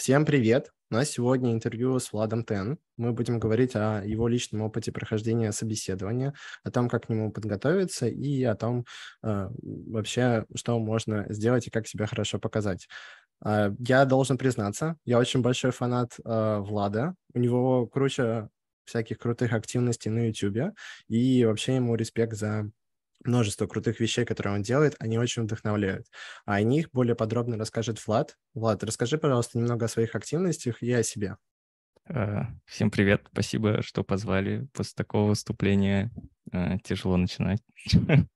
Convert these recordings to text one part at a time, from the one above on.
Всем привет! У нас сегодня интервью с Владом Тен. Мы будем говорить о его личном опыте прохождения собеседования, о том, как к нему подготовиться и о том э, вообще, что можно сделать и как себя хорошо показать. Э, я должен признаться, я очень большой фанат э, Влада. У него круче всяких крутых активностей на YouTube, и вообще ему респект за множество крутых вещей, которые он делает, они очень вдохновляют. А о них более подробно расскажет Влад. Влад, расскажи, пожалуйста, немного о своих активностях и о себе. Э, всем привет, спасибо, что позвали. После такого выступления э, тяжело начинать.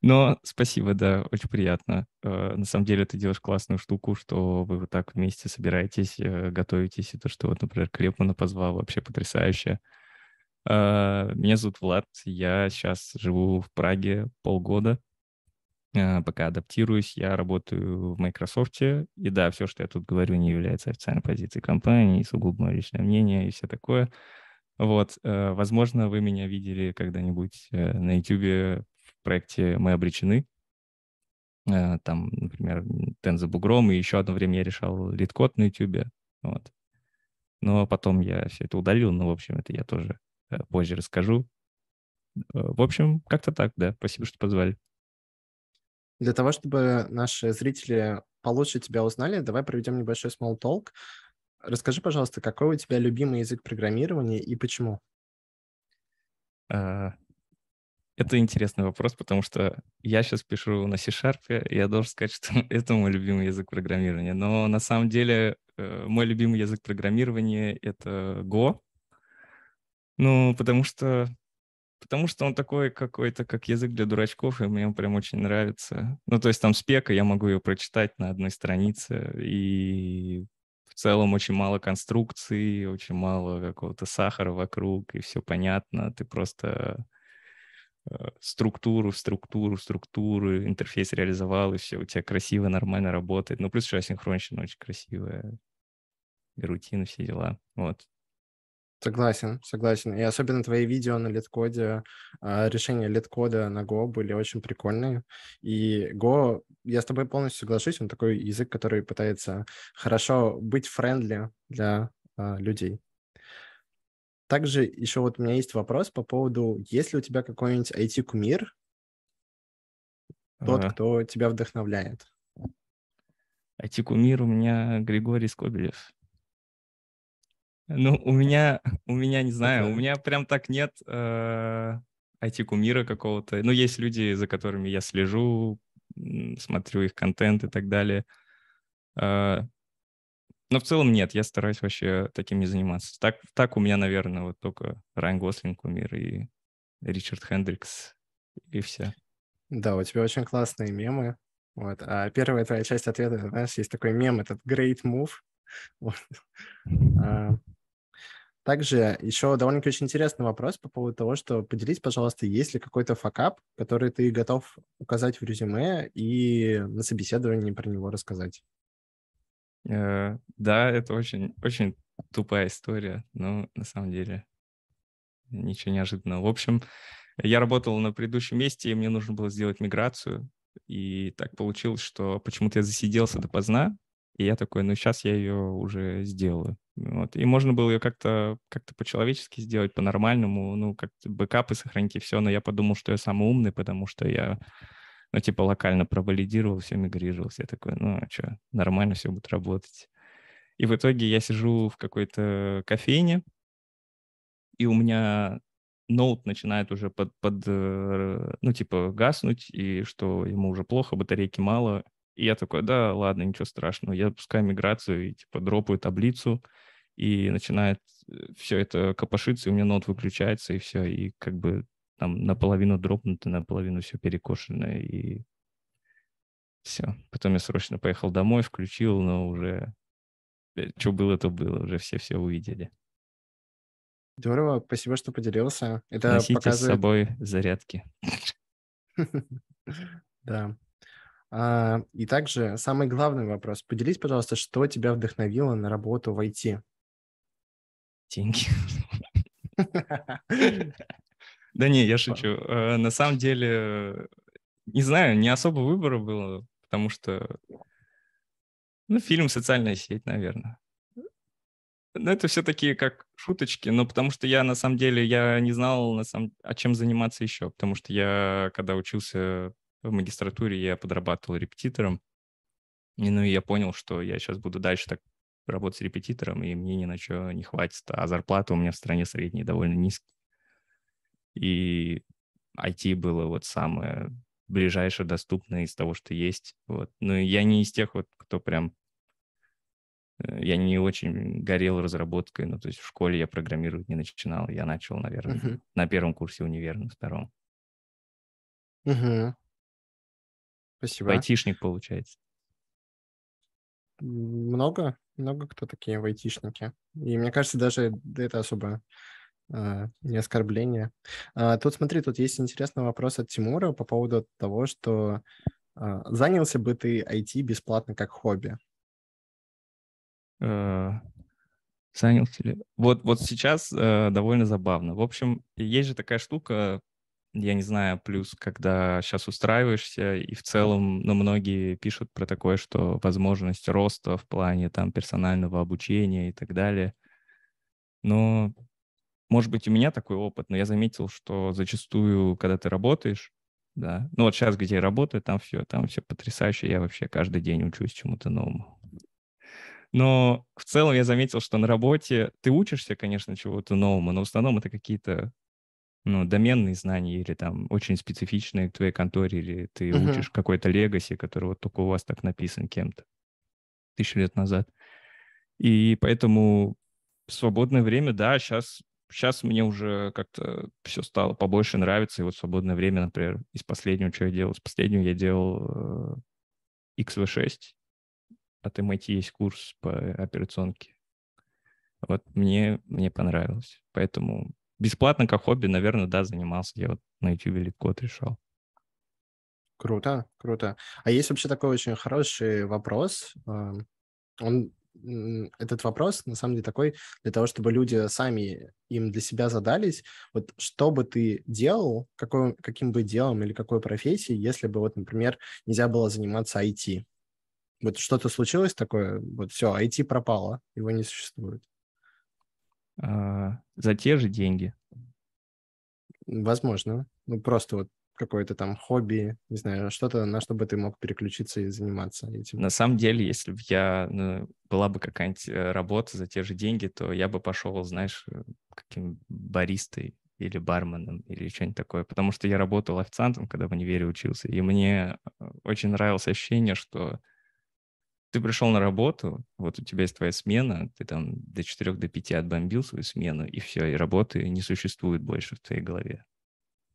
Но спасибо, да, очень приятно. Э, на самом деле ты делаешь классную штуку, что вы вот так вместе собираетесь, готовитесь. И то, что вот, например, Клепмана позвал, вообще потрясающе. А, меня зовут Влад, я сейчас живу в Праге полгода, а, пока адаптируюсь. Я работаю в Microsoft, и да, все, что я тут говорю, не является официальной позицией компании, сугубо мое личное мнение и все такое. Вот, э, возможно, вы меня видели когда-нибудь э, на YouTube в проекте «Мы обречены». Э, там, например, Тен бугром, и еще одно время я решал LeetCode на YouTube. Вот. Но потом я все это удалил, но, в общем, это я тоже Э, позже расскажу. Э, в общем, как-то так, да. Спасибо, что позвали. Для того, чтобы наши зрители получше тебя узнали, давай проведем небольшой small talk. Расскажи, пожалуйста, какой у тебя любимый язык программирования и почему? А, это интересный вопрос, потому что я сейчас пишу на C-Sharp, и я должен сказать, что это мой любимый язык программирования. Но на самом деле э, мой любимый язык программирования — это Go, ну, потому что потому что он такой какой-то, как язык для дурачков, и мне он прям очень нравится. Ну, то есть там спека, я могу ее прочитать на одной странице, и в целом очень мало конструкций, очень мало какого-то сахара вокруг, и все понятно. Ты просто э, структуру, структуру, структуру, интерфейс реализовал, и все у тебя красиво, нормально работает. Ну, плюс еще асинхронщина очень красивая, рутина, все дела. Вот. Согласен, согласен. И особенно твои видео на LeetCode, а, решения LeetCode на Go были очень прикольные. И Go, я с тобой полностью соглашусь, он такой язык, который пытается хорошо быть friendly для а, людей. Также еще вот у меня есть вопрос по поводу, есть ли у тебя какой-нибудь IT-кумир, тот, ага. кто тебя вдохновляет? IT-кумир у меня Григорий Скобелев. Ну, у меня, у меня, не знаю, у меня прям так нет э, IT-кумира какого-то. Ну, есть люди, за которыми я слежу, смотрю их контент и так далее. Э, но в целом нет, я стараюсь вообще таким не заниматься. Так, так у меня, наверное, вот только Райан Гослинг кумир и Ричард Хендрикс, и все. Да, у тебя очень классные мемы. Вот. А первая твоя часть ответа, знаешь, есть такой мем, этот great move. Вот. А, также еще довольно-таки очень интересный вопрос по поводу того, что поделись, пожалуйста, есть ли какой-то факап, который ты готов указать в резюме и на собеседовании про него рассказать? Э, да, это очень, очень тупая история, но на самом деле ничего неожиданного. В общем, я работал на предыдущем месте, и мне нужно было сделать миграцию. И так получилось, что почему-то я засиделся допоздна, и я такой, ну сейчас я ее уже сделаю. Вот. И можно было ее как-то как по-человечески сделать, по-нормальному, ну, как-то бэкапы сохранить и все, но я подумал, что я самый умный, потому что я, ну, типа, локально провалидировал, все мигрировал, я такой, ну, а что, нормально все будет работать. И в итоге я сижу в какой-то кофейне, и у меня ноут начинает уже под, под, э, ну, типа, гаснуть, и что ему уже плохо, батарейки мало. И я такой, да, ладно, ничего страшного. Я запускаю миграцию и, типа, дропаю таблицу, и начинает э, все это копошиться, и у меня ноут выключается, и все, и как бы там наполовину дропнуто, наполовину все перекошено, и все. Потом я срочно поехал домой, включил, но уже э, что было, то было, уже все все увидели. Здорово, спасибо, что поделился. Это Носите показывает... с собой зарядки. Да. А, и также самый главный вопрос. Поделись, пожалуйста, что тебя вдохновило на работу в IT? деньги. Да не, я шучу. Э, на самом деле, не знаю, не особо выбора было, потому что, ну, фильм «Социальная сеть», наверное. Ну, это все такие как шуточки, но потому что я, на самом деле, я не знал, на самом... а чем заниматься еще, потому что я, когда учился в магистратуре, я подрабатывал репетитором, и, ну, и я понял, что я сейчас буду дальше так работать репетитором, и мне ни на что не хватит, а зарплата у меня в стране средняя довольно низкая. И IT было вот самое ближайшее, доступное из того, что есть. Вот. Но я не из тех вот, кто прям Э, я не очень горел разработкой, ну, то есть в школе я программировать не начинал. Я начал, наверное, uh-huh. на первом курсе универа, на втором. Угу. Спасибо. Айтишник, получается. Много, много кто такие айтишники. И мне кажется, даже это особо э, не оскорбление. А, тут смотри, тут есть интересный вопрос от Тимура по поводу того, что э, занялся бы ты IT бесплатно как хобби. Занялся ли? Вот, вот сейчас довольно забавно. В общем, есть же такая штука, я не знаю, плюс, когда сейчас устраиваешься, и в целом, ну, многие пишут про такое, что возможность роста в плане там персонального обучения и так далее. Но, может быть, у меня такой опыт, но я заметил, что зачастую, когда ты работаешь, да, ну вот сейчас, где я работаю, там все, там все потрясающе, я вообще каждый день учусь чему-то новому. Но в целом я заметил, что на работе ты учишься, конечно, чего-то новому, но в основном это какие-то ну, доменные знания или там очень специфичные к твоей конторе, или ты uh-huh. учишь какой-то легаси, который вот только у вас так написан кем-то тысячу лет назад. И поэтому свободное время, да, сейчас, сейчас мне уже как-то все стало побольше нравиться. И вот свободное время, например, из последнего, что я делал, из последнего я делал э, XV6, от MIT есть курс по операционке. Вот мне, мне понравилось. Поэтому бесплатно как хобби, наверное, да, занимался. Я вот на YouTube код решал. Круто, круто. А есть вообще такой очень хороший вопрос. Он, этот вопрос, на самом деле, такой для того, чтобы люди сами им для себя задались. Вот что бы ты делал, какой, каким бы делом или какой профессией, если бы, вот, например, нельзя было заниматься IT? Вот что-то случилось такое, вот все, IT пропало, его не существует. А, за те же деньги. Возможно. Ну, просто вот какое-то там хобби, не знаю, что-то, на что бы ты мог переключиться и заниматься этим. На самом деле, если бы я, ну, была бы какая-нибудь э, работа за те же деньги, то я бы пошел, знаешь, э, каким баристой или барменом или что-нибудь такое, потому что я работал официантом, когда в универе учился, и мне э, очень нравилось ощущение, что ты пришел на работу, вот у тебя есть твоя смена, ты там до 4 до 5 отбомбил свою смену, и все, и работы не существует больше в твоей голове.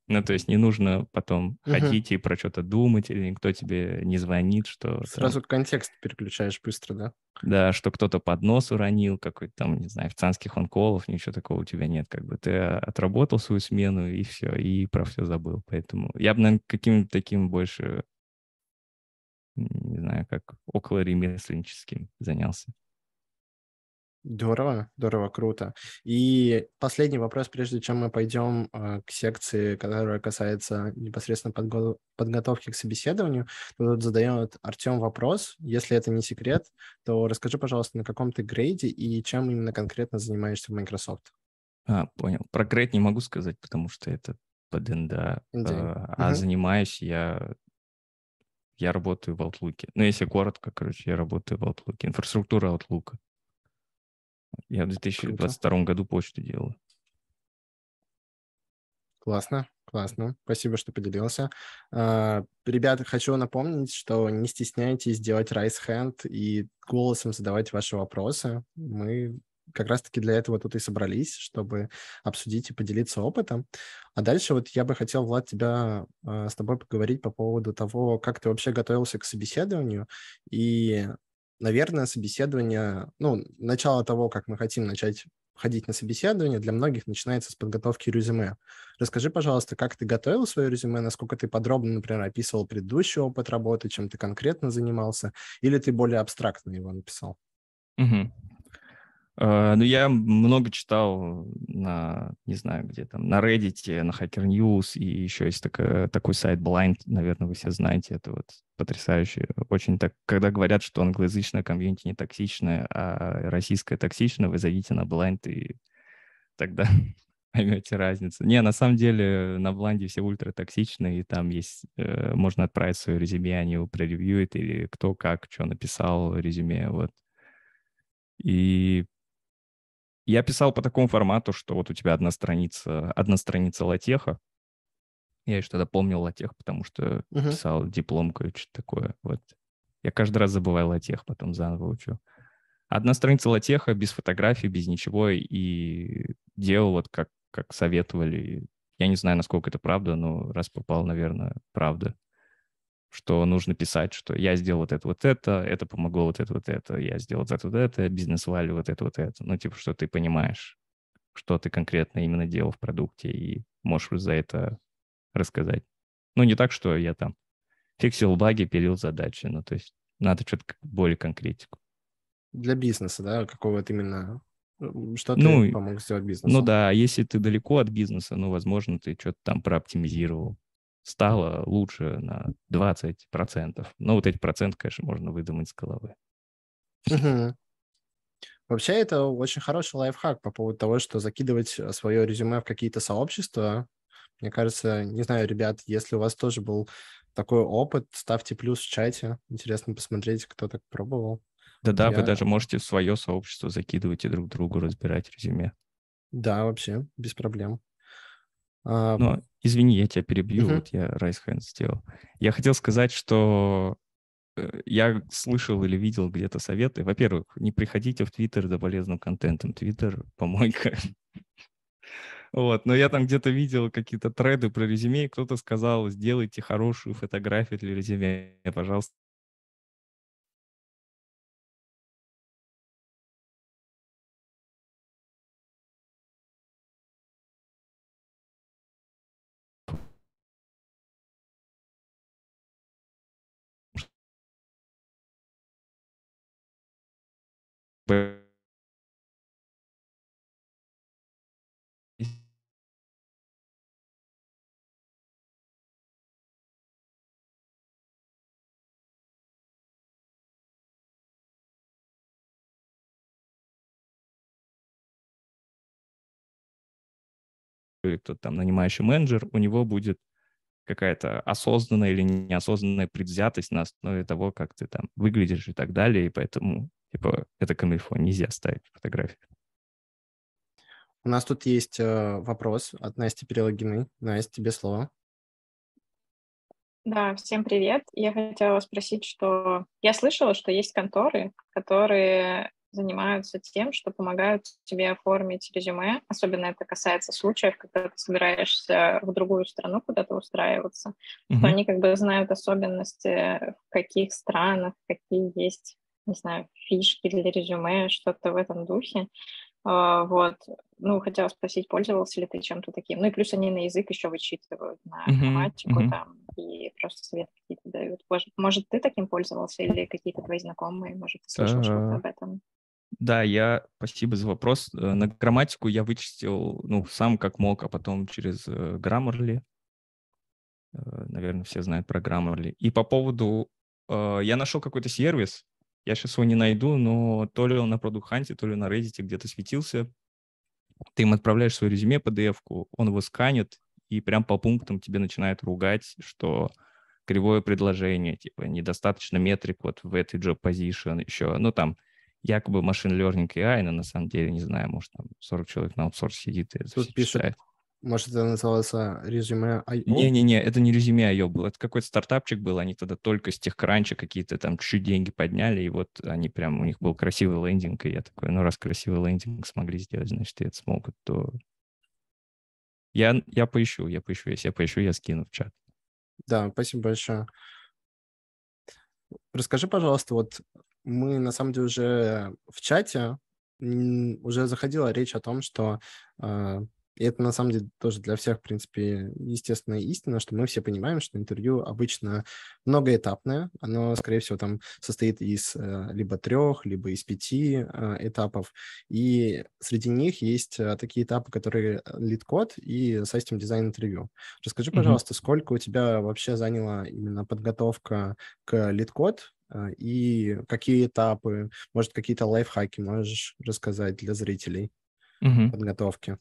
Ну, то есть не нужно потом uh-huh. ходить и про что-то думать, или никто тебе не звонит, что... Сразу там... контекст переключаешь быстро, да? Да, что кто-то под нос уронил, какой-то там, не знаю, официантских онколов, ничего такого у тебя нет. Как бы ты отработал свою смену, и все, и про все забыл. Поэтому я бы, наверное, каким-то таким больше не знаю, как около ремесленническим занялся. Здорово, здорово, круто. И последний вопрос, прежде чем мы пойдем э, к секции, которая касается непосредственно подго- подготовки к собеседованию. Тут задает Артем вопрос. Если это не секрет, то расскажи, пожалуйста, на каком ты грейде и чем именно конкретно занимаешься в Microsoft? А, понял. Про грейд не могу сказать, потому что это под НДА. А, а угу. занимаюсь я я работаю в Outlook. Ну, если коротко, короче, я работаю в Outlook. Инфраструктура Outlook. Я в 2022 Круто. году почту делал. Классно, классно. Спасибо, что поделился. Uh, ребята, хочу напомнить, что не стесняйтесь делать raise hand и голосом задавать ваши вопросы. Мы как раз-таки для этого тут и собрались, чтобы обсудить и поделиться опытом. А дальше вот я бы хотел, Влад, тебя э, с тобой поговорить по поводу того, как ты вообще готовился к собеседованию. И, наверное, собеседование, ну, начало того, как мы хотим начать ходить на собеседование, для многих начинается с подготовки резюме. Расскажи, пожалуйста, как ты готовил свое резюме, насколько ты подробно, например, описывал предыдущий опыт работы, чем ты конкретно занимался, или ты более абстрактно его написал? Угу. Uh, ну, я много читал на, не знаю, где там, на Reddit, на Hacker News, и еще есть такой, такой сайт Blind, наверное, вы все знаете, это вот потрясающе. Очень так, когда говорят, что англоязычная комьюнити не токсичная, а российская токсичная, вы зайдите на Blind, и тогда поймете разницу. Не, на самом деле на Бланде все ультратоксичные, и там есть, э, можно отправить свое резюме, они его проревьюют, или кто как, что написал резюме, вот. И я писал по такому формату, что вот у тебя одна страница, одна страница латеха. Я еще тогда помнил латех, потому что uh-huh. писал дипломку и что-то такое. Вот. Я каждый раз забываю латех, потом заново учу. Одна страница латеха без фотографий, без ничего, и делал вот как, как советовали. Я не знаю, насколько это правда, но раз попал, наверное, правда что нужно писать, что я сделал вот это, вот это, это помогло вот это, вот это, я сделал вот это, вот это, бизнес-валю вот это, вот это. Ну, типа, что ты понимаешь, что ты конкретно именно делал в продукте и можешь за это рассказать. Ну, не так, что я там фиксил баги, пилил задачи. Ну, то есть надо что-то более конкретику. Для бизнеса, да? Какого вот именно что ты ну, помог сделать бизнесу? Ну да, если ты далеко от бизнеса, ну, возможно, ты что-то там прооптимизировал стало лучше на 20%. Но вот эти проценты, конечно, можно выдумать с головы. Угу. Вообще, это очень хороший лайфхак по поводу того, что закидывать э, свое резюме в какие-то сообщества. Мне кажется, не знаю, ребят, если у вас тоже был такой опыт, ставьте плюс в чате. Интересно посмотреть, кто так пробовал. Да-да, Я... вы даже можете в свое сообщество закидывать и друг другу разбирать резюме. Да, вообще, без проблем. А... Но, извини, я тебя перебью, uh-huh. вот я Rise Hands сделал. Я хотел сказать, что э, я слышал или видел где-то советы. Во-первых, не приходите в Твиттер за полезным контентом. Твиттер — помойка. Вот, но я там где-то видел какие-то треды про резюме, и кто-то сказал, сделайте хорошую фотографию для резюме, пожалуйста, кто-то там нанимающий менеджер, у него будет какая-то осознанная или неосознанная предвзятость на основе того, как ты там выглядишь и так далее, и поэтому, типа, это камильфо, нельзя ставить фотографии. У нас тут есть э, вопрос от Насти Перелогиной. Настя, тебе слово. Да, всем привет. Я хотела спросить, что я слышала, что есть конторы, которые занимаются тем, что помогают тебе оформить резюме. Особенно это касается случаев, когда ты собираешься в другую страну куда-то устраиваться. Mm-hmm. То они как бы знают особенности, в каких странах, какие есть, не знаю, фишки для резюме, что-то в этом духе. Uh, вот, ну, хотела спросить, пользовался ли ты чем-то таким. Ну, и плюс они на язык еще вычитывают, на грамматику uh-huh, uh-huh. там, и просто советы какие-то дают. Может, может, ты таким пользовался или какие-то твои знакомые, может, ты слышал uh-huh. что-то об этом? Да, я, спасибо за вопрос. Э, на грамматику я вычистил, ну, сам как мог, а потом через э, Grammarly. Э, наверное, все знают про Grammarly. И по поводу... Я нашел какой-то сервис, я сейчас его не найду, но то ли он на Product Hunt, то ли на Reddit где-то светился. Ты им отправляешь свое резюме, PDF-ку, он его сканет, и прям по пунктам тебе начинает ругать, что кривое предложение, типа, недостаточно метрик вот в этой job position еще. Ну, там, якобы машин learning AI, но на самом деле, не знаю, может, там 40 человек на аутсорс сидит и это Тут пишет, читает. может, это называется резюме IO? Не-не-не, это не резюме IO был, это какой-то стартапчик был, они тогда только с тех кранча какие-то там чуть деньги подняли, и вот они прям, у них был красивый лендинг, и я такой, ну, раз красивый лендинг смогли сделать, значит, и это смогут, то... Я, я поищу, я поищу, если я поищу, я скину в чат. Да, спасибо большое. Расскажи, пожалуйста, вот мы на самом деле уже в чате уже заходила речь о том, что э, И это на самом деле тоже для всех, в принципе, естественная истина, что мы все понимаем, что интервью обычно многоэтапное. Оно, скорее всего, там состоит из э, либо трех, либо из пяти э, этапов. И среди них есть э, такие этапы, которые LeetCode и system design interview. Расскажи, пожалуйста, mm-hmm. сколько у тебя вообще заняла именно подготовка к LeetCode и какие этапы, может, какие-то лайфхаки можешь рассказать для зрителей mm-hmm. подготовки?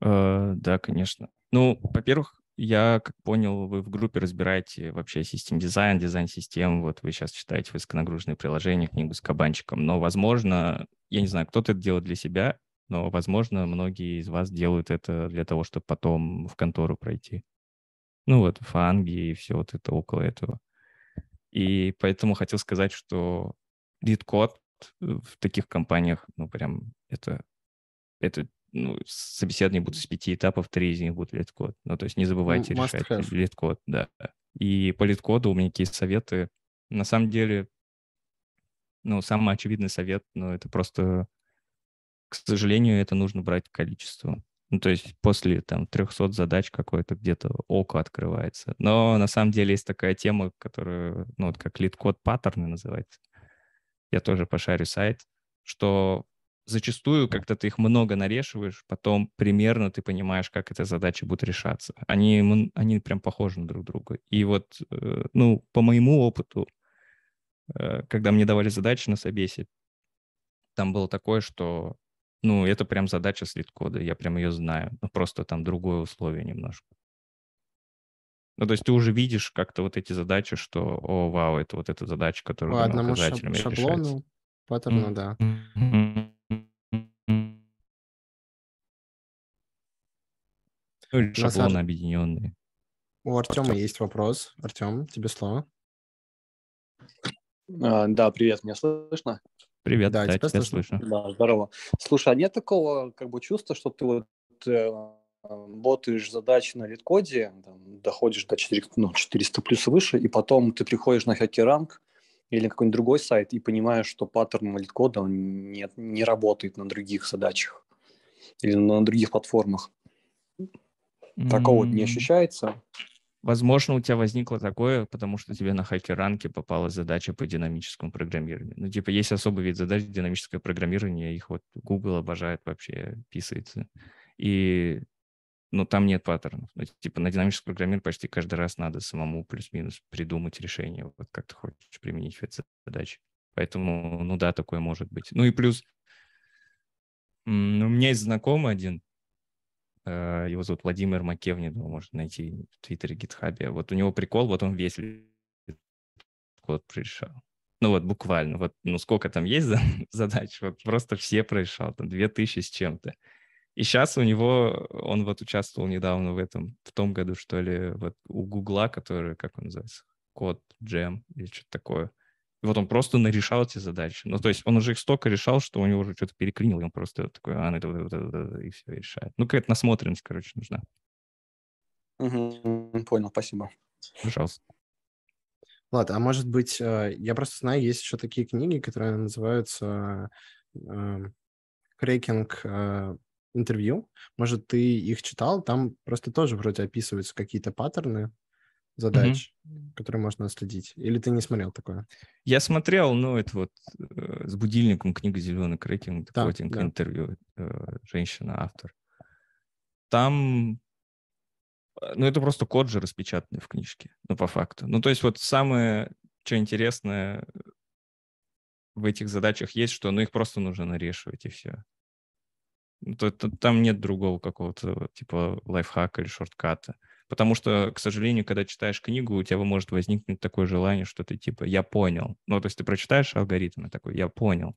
Э, да, конечно. Ну, во-первых, я, как понял, вы в группе разбираете вообще систем дизайн, дизайн систем. Вот вы сейчас читаете высоконагруженные приложения, книгу с кабанчиком. Но, возможно, я не знаю, кто-то это делает для себя, но, возможно, многие из вас делают это для того, чтобы потом в контору пройти. Ну вот, FAANG и и все вот это около этого. И поэтому хотел сказать, что LeetCode в таких компаниях, ну, прям это, это ну, собеседования будут с пяти этапов, три из них будут LeetCode. Ну, то есть не забывайте Must решать have. LeetCode, да. И по LeetCode у у меня какие советы. На самом деле, ну, самый очевидный совет, ну, это просто, к сожалению, это нужно брать количество. Ну, то есть после там 300 задач какое-то где-то око открывается. Но на самом деле есть такая тема, которая, ну, вот как LeetCode паттерны называется. Я тоже пошарю сайт, что зачастую, когда ты их много нарешиваешь, потом примерно ты понимаешь, как эта задача будет решаться. Они, они прям похожи на друг друга. И вот, э, ну, по моему опыту, э, когда мне давали задачи на собесе, там было такое, что, ну, это прям задача слит-кода, я прям ее знаю, но просто там другое условие немножко. Ну, то есть ты уже видишь как-то вот эти задачи, что, о, вау, это вот эта задача, которая По одному шаблону, решается. паттерну, mm-hmm. да. Ну, шаблоны объединенные. У Артема есть вопрос. Артем, тебе слово. А, да, привет, меня слышно? Привет, да, да тебя, тебя слышно. Да, здорово. Слушай, а нет такого как бы чувства, что ты вот э, ботаешь задачи на LeetCode, доходишь до 4, ну, 400 плюс выше, и потом ты приходишь на HackerRank или какой-нибудь другой сайт и понимаешь, что паттерн LeetCode не, не работает на других задачах или на других платформах. Такого mm-hmm. не ощущается. Возможно, у тебя возникло такое, потому что тебе на хакеранке попалась задача по динамическому программированию. Ну, типа, есть особый вид задач динамическое программирование, их вот Google обожает вообще, писается. И, ну, там нет паттернов. Ну, типа, на динамическом программировании почти каждый раз надо самому плюс-минус придумать решение, вот как ты хочешь применить в этой задаче. Поэтому, ну да, такое может быть. Ну и плюс, ну, у меня есть знакомый один, его зовут Владимир Макевни, его можно найти в Твиттере, Гитхабе. Вот у него прикол, вот он весь код прорешал. Ну вот буквально, вот ну сколько там есть задач, вот просто все прорешал, там две тысячи с чем-то. И сейчас у него, он вот участвовал недавно в этом, в том году, что ли, вот у Гугла, который, как он называется, код, джем или что-то такое. И вот он просто нарешал эти задачи. Ну, то есть он уже их столько решал, что у него уже что-то переклинило, и он просто такой, а, ну, это, это, вот это, и все, и решает. Ну, какая-то насмотренность, короче, нужна. Угу, понял, спасибо. Пожалуйста. Ладно, а может быть, э, я просто знаю, есть еще такие книги, которые называются «Крекинг э, интервью». Может, ты их читал? Там просто тоже вроде описываются какие-то паттерны, задач, mm-hmm. которые можно следить? Или ты не смотрел такое? Я смотрел, ну, это вот э, с будильником книга «Зеленый крекинг», да, котинг, да. интервью, э, женщина-автор. Там, э, ну, это просто код же распечатанный в книжке, ну, по факту. Ну, то есть вот самое, что интересное в этих задачах есть, что, ну, их просто нужно нарешивать, и все. Ну, то, то, там нет другого какого-то, типа, лайфхака или шортката. Потому что, к сожалению, когда читаешь книгу, у тебя может возникнуть такое желание, что ты типа «я понял». Ну, то есть ты прочитаешь алгоритм и такой «я понял».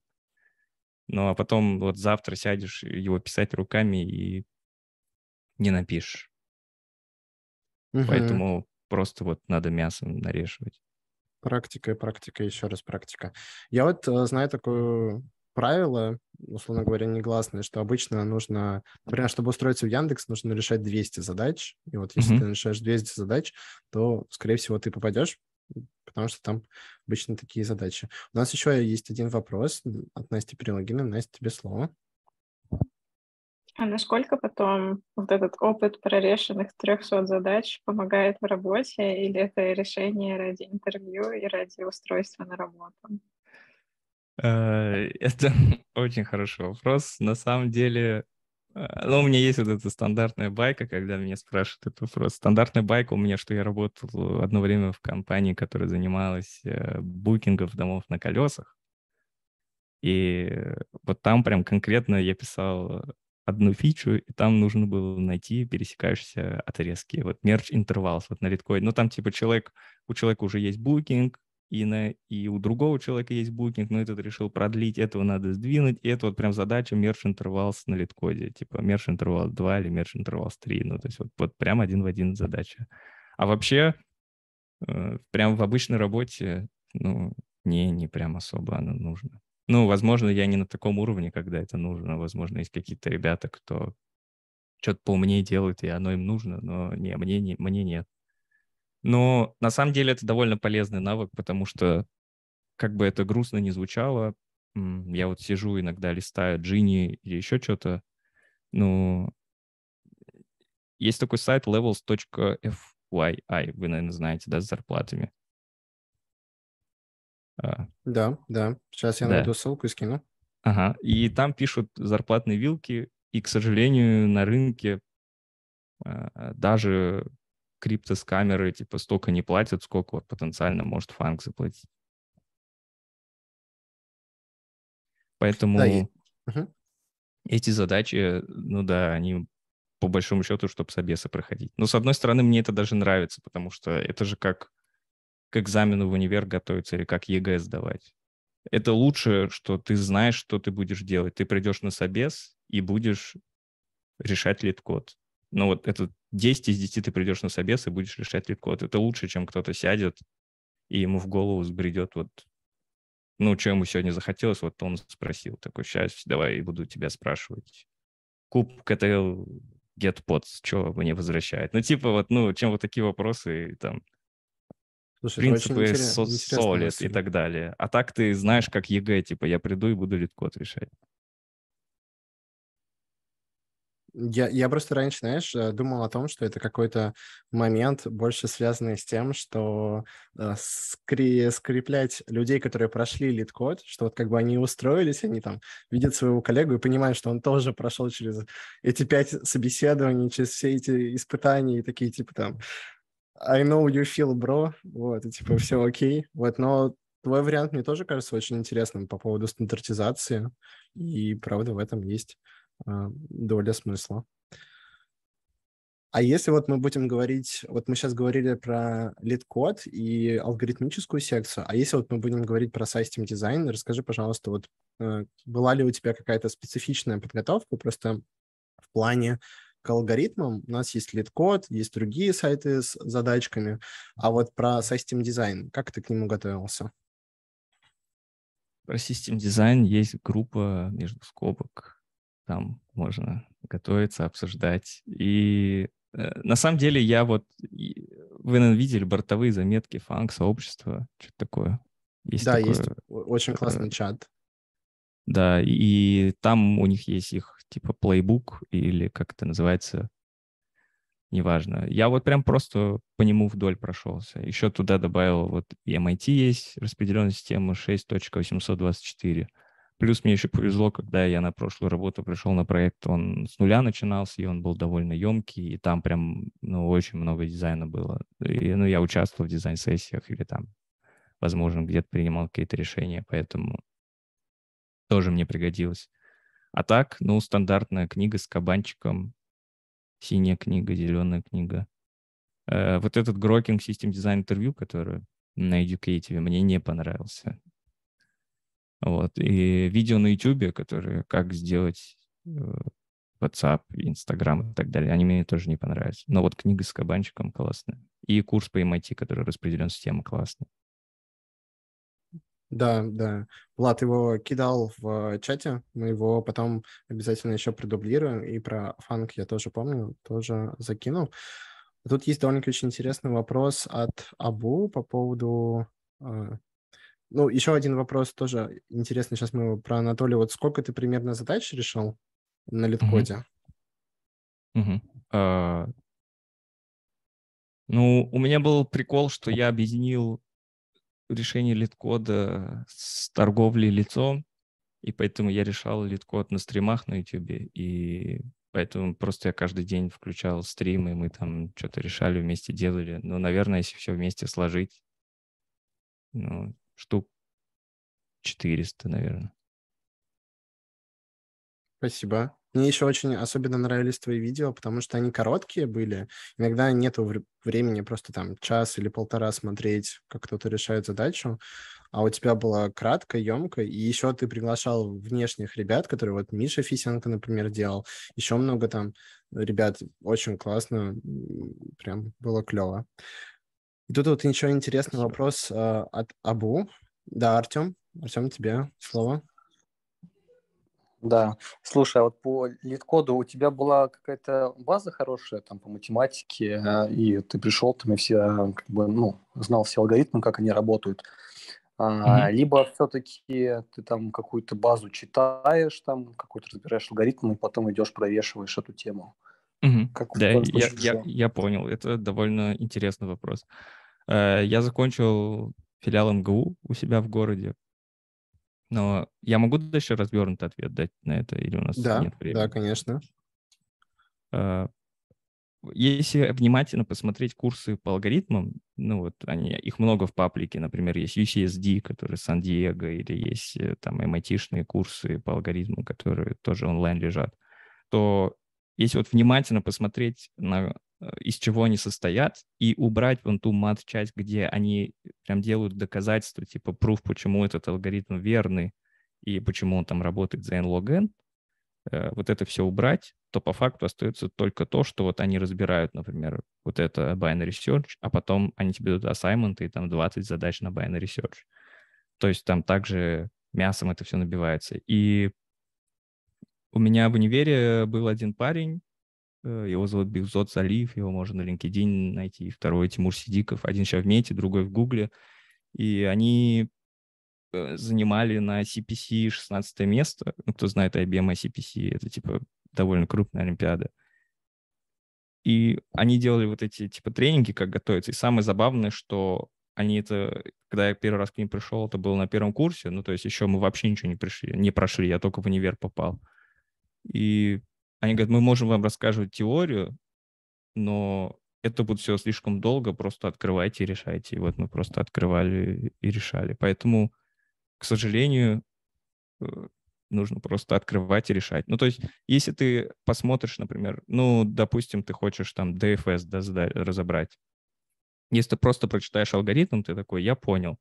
Ну, а потом вот завтра сядешь его писать руками и не напишешь. Угу. Поэтому просто вот надо мясом нарешивать. Практика и практика, еще раз практика. Я вот э, знаю такую правило, условно говоря, негласное, что обычно нужно, например, чтобы устроиться в Яндекс, нужно решать 200 задач. И вот если mm-hmm. ты решаешь 200 задач, то, скорее всего, ты попадешь, потому что там обычно такие задачи. У нас еще есть один вопрос от Насти Перелогина. Настя, тебе слово. А насколько потом вот этот опыт прорешенных 300 задач помогает в работе, или это решение ради интервью и ради устройства на работу? Э, это очень хороший вопрос. На самом деле, э, ну, у меня есть вот эта стандартная байка, когда меня спрашивают этот вопрос. Стандартная байка у меня, что я работал одно время в компании, которая занималась э, букингом домов на колесах. И вот там прям конкретно я писал одну фичу, и там нужно было найти пересекающиеся отрезки. Вот мерч интервал вот на литкоине. Ну, там типа человек, у человека уже есть букинг, и, на, и у другого человека есть букинг, но этот решил продлить, этого надо сдвинуть, и это вот прям задача мерч интервалс на литкоде, типа мерч интервал 2 или мерч интервал 3, ну то есть вот, вот прям один в один задача. А вообще, э, прям в обычной работе, ну, не, не прям особо оно нужно. Ну, возможно, я не на таком уровне, когда это нужно, возможно, есть какие-то ребята, кто что-то поумнее делает, и оно им нужно, но не, мне, не, мне нет. Но на самом деле это довольно полезный навык, потому что, как бы это грустно не звучало, я вот сижу иногда листаю Джини или еще что-то, ну, есть такой сайт levels.fyi, вы, наверное, знаете, да, с зарплатами. А. Да, да. Сейчас я да. найду ссылку и скину. Ага. И там пишут зарплатные вилки, и, к сожалению, на рынке а, даже криптоскамеры типа столько не платят, сколько вот потенциально может фанк заплатить. Поэтому да, и... угу. эти задачи, ну да, они по большому счету, чтобы собесы проходить. Но с одной стороны, мне это даже нравится, потому что это же как к экзамену в универ готовиться или как ЕГЭ сдавать. Это лучше, что ты знаешь, что ты будешь делать. Ты придешь на собес и будешь решать LeetCode. Ну вот это 10 из 10 ты придешь на собес и будешь решать LeetCode. Это лучше, чем кто-то сядет и ему в голову сбредет вот ну, что ему сегодня захотелось, вот он спросил, такой, сейчас давай буду тебя спрашивать. kubectl get pods, что мне возвращает? Ну, типа вот, ну, чем вот такие вопросы, там, Слушай, принципы SOLID и так далее. А так ты знаешь, как ЕГЭ, типа, я приду и буду LeetCode решать. Я, я просто раньше, знаешь, э, думал о том, что это какой-то момент, больше связанный с тем, что э, скри, скреплять людей, которые прошли LeetCode, что вот как бы они устроились, они там видят своего коллегу и понимают, что он тоже прошел через эти пять собеседований, через все эти испытания и такие типа там I know you feel, bro, вот, и типа все окей, вот, но твой вариант мне тоже кажется очень интересным по поводу стандартизации, и правда в этом есть доля смысла. А если вот мы будем говорить, вот мы сейчас говорили про LeetCode и алгоритмическую секцию, а если вот мы будем говорить про system design, расскажи, пожалуйста, вот э, была ли у тебя какая-то специфичная подготовка просто в плане к алгоритмам? У нас есть LeetCode, есть другие сайты с задачками, а вот про system design, как ты к нему готовился? Про system design есть группа между скобок там можно готовиться, обсуждать. И э, на самом деле я вот... Вы, наверное, видели бортовые заметки FAANG -сообщества, что-то такое. Есть да, такое, есть очень классный э, чат. Да, и там у них есть их типа плейбук или как это называется, неважно. Я вот прям просто по нему вдоль прошелся. Еще туда добавил вот MIT есть распределенная система 6.824. Плюс мне еще повезло, когда я на прошлую работу пришел на проект, он с нуля начинался, и он был довольно емкий, и там прям, ну, очень много дизайна было. И, ну, я участвовал в дизайн-сессиях или там, возможно, где-то принимал какие-то решения, поэтому тоже мне пригодилось. А так, ну, стандартная книга с кабанчиком, синяя книга, зеленая книга. Э, вот этот Grokking System Design Interview, который на Educative, мне не понравился. Вот. И видео на YouTube, которые как сделать э, WhatsApp, Instagram и так далее, они мне тоже не понравились. Но вот книга с кабанчиком классная. И курс по MIT, который распределен система, классный. Да, да. Влад его кидал в чате, мы его потом обязательно еще продублируем, и про фанк я тоже помню, тоже закинул. Тут есть довольно-таки очень интересный вопрос от Абу по поводу э, ну, еще один вопрос тоже интересный. Сейчас мы про Анатолия. Вот сколько ты примерно задач решил на литкоде? Угу. А, ну, у меня был прикол, что я объединил решение LeetCode а с торговлей лицом, и поэтому я решал LeetCode на стримах на YouTube, и поэтому просто я каждый день включал стримы, мы там что-то решали, вместе делали. Ну, наверное, если все вместе сложить, ну, штук 400, наверное. Спасибо. Мне еще очень особенно нравились твои видео, потому что они короткие были. Иногда нет времени просто там час или полтора смотреть, как кто-то решает задачу, а у тебя было кратко, емко, и еще ты приглашал внешних ребят, которые вот Миша Фисенко, например, делал, еще много там ребят, очень классно, прям было клево. И тут вот еще интересный вопрос э, от Абу. Да, Артем, Артем, тебе слово. Да. Слушай, а вот по лид-коду у тебя была какая-то база хорошая там по математике, э, и ты пришел там и все, как бы, ну, знал все алгоритмы, как они работают. А, mm-hmm. Либо все-таки ты там какую-то базу читаешь, там какой-то разбираешь алгоритм, и потом идешь, провешиваешь эту тему. Mm-hmm. Как да, я, я, я понял. Это довольно интересный вопрос. Э, я закончил филиал МГУ у себя в городе. Но я могу дальше развернутый ответ дать на это, или у нас да, нет времени? Да, конечно. А, если внимательно посмотреть курсы по алгоритмам, ну вот они, их много в паблике, например, есть UCSD, который Сан-Диего, или есть э, там MIT-шные курсы по алгоритмам, которые тоже онлайн лежат, то если вот внимательно посмотреть на Э, из чего они состоят, и убрать вон ту мат-часть, где они прям делают доказательства, типа proof, почему этот алгоритм верный и почему он там работает за n-log n, э, вот это все убрать, то по факту остается только то, что вот они разбирают, например, вот это binary search, а потом они тебе дают assignment и там 20 задач на binary search. То есть там также мясом это все набивается. И у меня в универе был один парень, Э, его зовут Бигзот Залив, его можно на LinkedIn найти. Второй Тимур Сидиков. Один сейчас в Мете, другой в Гугле. И они э, занимали на CPC 16 место. Ну, кто знает IBM CPC, это типа довольно крупная олимпиада. И они делали вот эти типа тренинги, как готовиться. И самое забавное, что они это, когда я первый раз к ним пришел, это было на первом курсе, ну, то есть еще мы вообще ничего не пришли, не прошли, я только в универ попал. И они говорят, мы можем вам рассказывать теорию, но это будет все слишком долго, просто открывайте и решайте. И вот мы просто открывали и решали. Поэтому, к сожалению, э, нужно просто открывать и решать. Ну, то есть, если ты посмотришь, например, ну, допустим, ты хочешь там DFS да, разобрать. Если ты просто прочитаешь алгоритм, ты такой, я понял,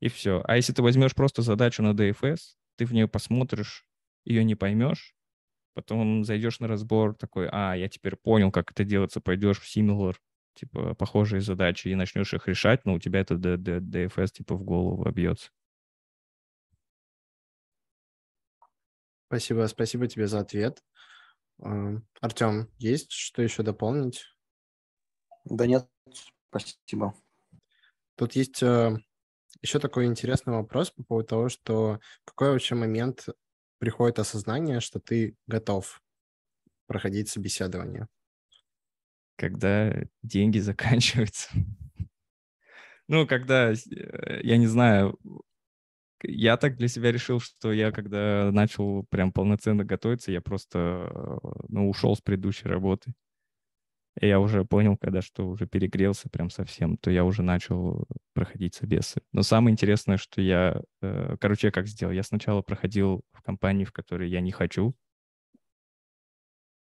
и все. А если ты возьмешь просто задачу на DFS, ты в нее посмотришь, ее не поймешь, потом зайдешь на разбор, такой, а, я теперь понял, как это делается, пойдешь в Similar, типа, похожие задачи, и начнешь их решать, но у тебя это DFS, типа, в голову обьется. Спасибо, спасибо тебе за ответ. Артем, есть что еще дополнить? Да нет, спасибо. Тут есть э, еще такой интересный вопрос по поводу того, что какой вообще момент приходит осознание, что ты готов проходить собеседование? Когда деньги заканчиваются. Ну, когда, э, я не знаю, я так для себя решил, что я когда начал прям полноценно готовиться, я просто, э, ну, ушел с предыдущей работы. И я уже понял, когда что уже перегрелся прям совсем, то я уже начал проходить собесы. Но самое интересное, что я, э, короче, я как сделал? Я сначала проходил в компании, в которой я не хочу,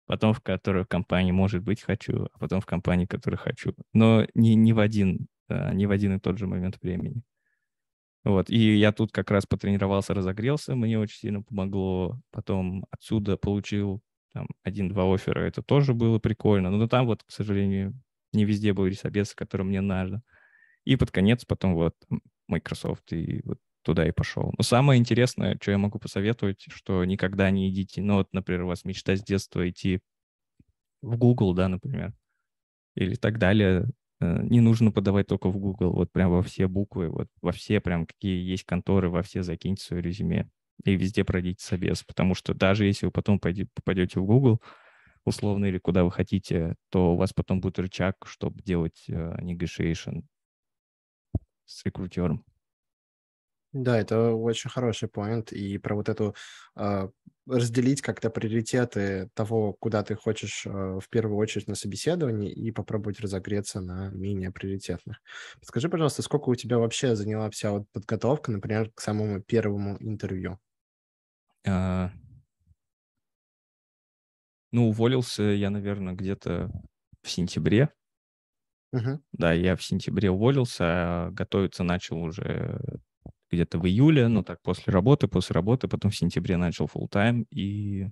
потом в которой компании, может быть, хочу, а потом в компании, в которой хочу. Но не, не, в один, э, не в один и тот же момент времени. Вот, и я тут как раз потренировался, разогрелся, мне очень сильно помогло. Потом отсюда получил там один-два оффера, это тоже было прикольно. Но там вот, к сожалению, не везде были собесы, которые мне надо. И под конец потом вот Microsoft, и вот туда и пошел. Но самое интересное, что я могу посоветовать, что никогда не идите, ну вот, например, у вас мечта с детства идти в Google, да, например, или так далее, э, не нужно подавать только в Google, вот прям во все буквы, вот во все прям какие есть конторы, во все закиньте свое резюме и везде пройдите собес, потому что даже если вы потом попадете в Google, условно, или куда вы хотите, то у вас потом будет рычаг, чтобы делать uh, negotiation с рекрутером. Да, это очень хороший поинт. И про вот эту э, разделить как-то приоритеты того, куда ты хочешь э, в первую очередь на собеседовании и попробовать разогреться на менее приоритетных. Скажи, пожалуйста, сколько у тебя вообще заняла вся вот подготовка, например, к самому первому интервью? А... Ну, уволился я, наверное, где-то в сентябре. Угу. Да, я в сентябре уволился, а готовиться начал уже где-то в июле, ну так, после работы, после работы, потом в сентябре начал full time и,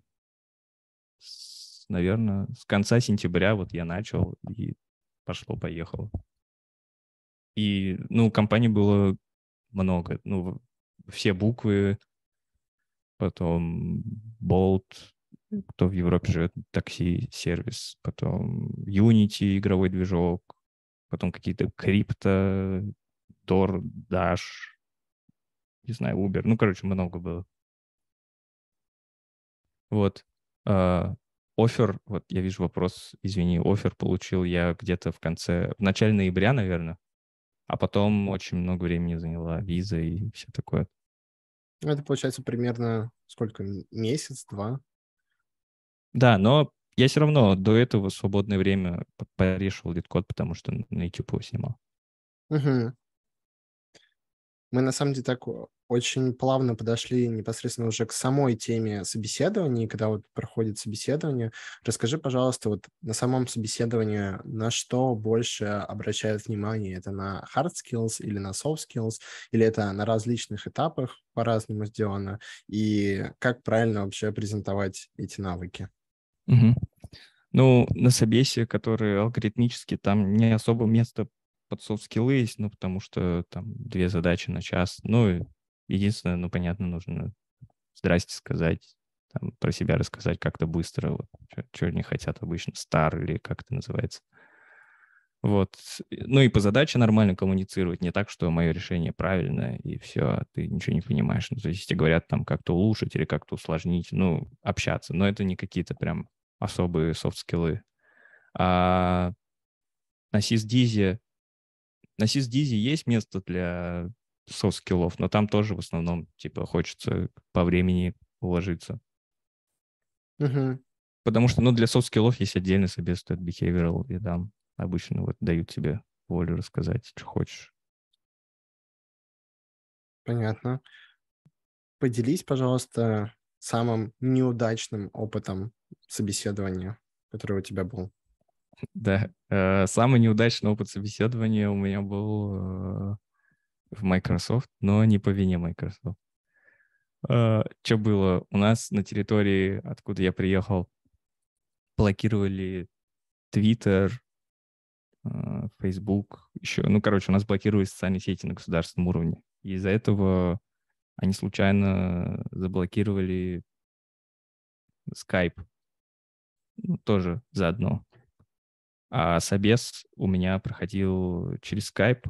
с, наверное, с конца сентября вот я начал и пошло-поехало. И, ну, компаний было много, ну, все буквы, потом Bolt, кто в Европе живет, такси, сервис, потом Unity, игровой движок, потом какие-то крипто, Tor, Dash, не знаю, Uber. Ну, короче, много было. Вот. А, офер, вот я вижу вопрос, извини, офер получил я где-то в конце, в начале ноября, наверное, а потом очень много времени заняла виза и все такое. Это получается примерно сколько, месяц, два? Да, но я все равно до этого свободное время порешивал лид-код, потому что на YouTube его снимал. Угу. Мы на самом деле так очень плавно подошли непосредственно уже к самой теме собеседования, когда вот проходит собеседование. Расскажи, пожалуйста, вот на самом собеседовании на что больше обращают внимание? Это на hard skills или на soft skills? Или это на различных этапах по-разному сделано? И как правильно вообще презентовать эти навыки? Угу. Ну, на собесе, который алгоритмически, там не особо место под софт-скиллы есть, ну, потому что там две задачи на час. Ну, единственное, ну, понятно, нужно здрасте сказать, там, про себя рассказать как-то быстро, вот, что они хотят обычно, стар или как это называется. Вот. Ну и по задаче нормально коммуницировать, не так, что мое решение правильное, и все, а ты ничего не понимаешь. Ну, то есть, если говорят там как-то улучшить или как-то усложнить, ну, общаться. Но это не какие-то прям особые софт-скиллы. А на сисдизе на сисдизе есть место для софт-скиллов, но там тоже в основном, типа, хочется по времени уложиться. Угу. Потому что, ну, для софт-скиллов есть отдельный собес, от behavioral, и там обычно вот дают тебе волю рассказать, что хочешь. Понятно. Поделись, пожалуйста, самым неудачным опытом собеседования, который у тебя был. Да, э, самый неудачный опыт собеседования у меня был э, в Microsoft, но не по вине Microsoft. Э, что было? У нас на территории, откуда я приехал, блокировали Twitter, Facebook, еще, ну, короче, у нас блокировали социальные сети на государственном уровне. Из-за этого они случайно заблокировали Skype. Ну, тоже заодно. А собес у меня проходил через Skype,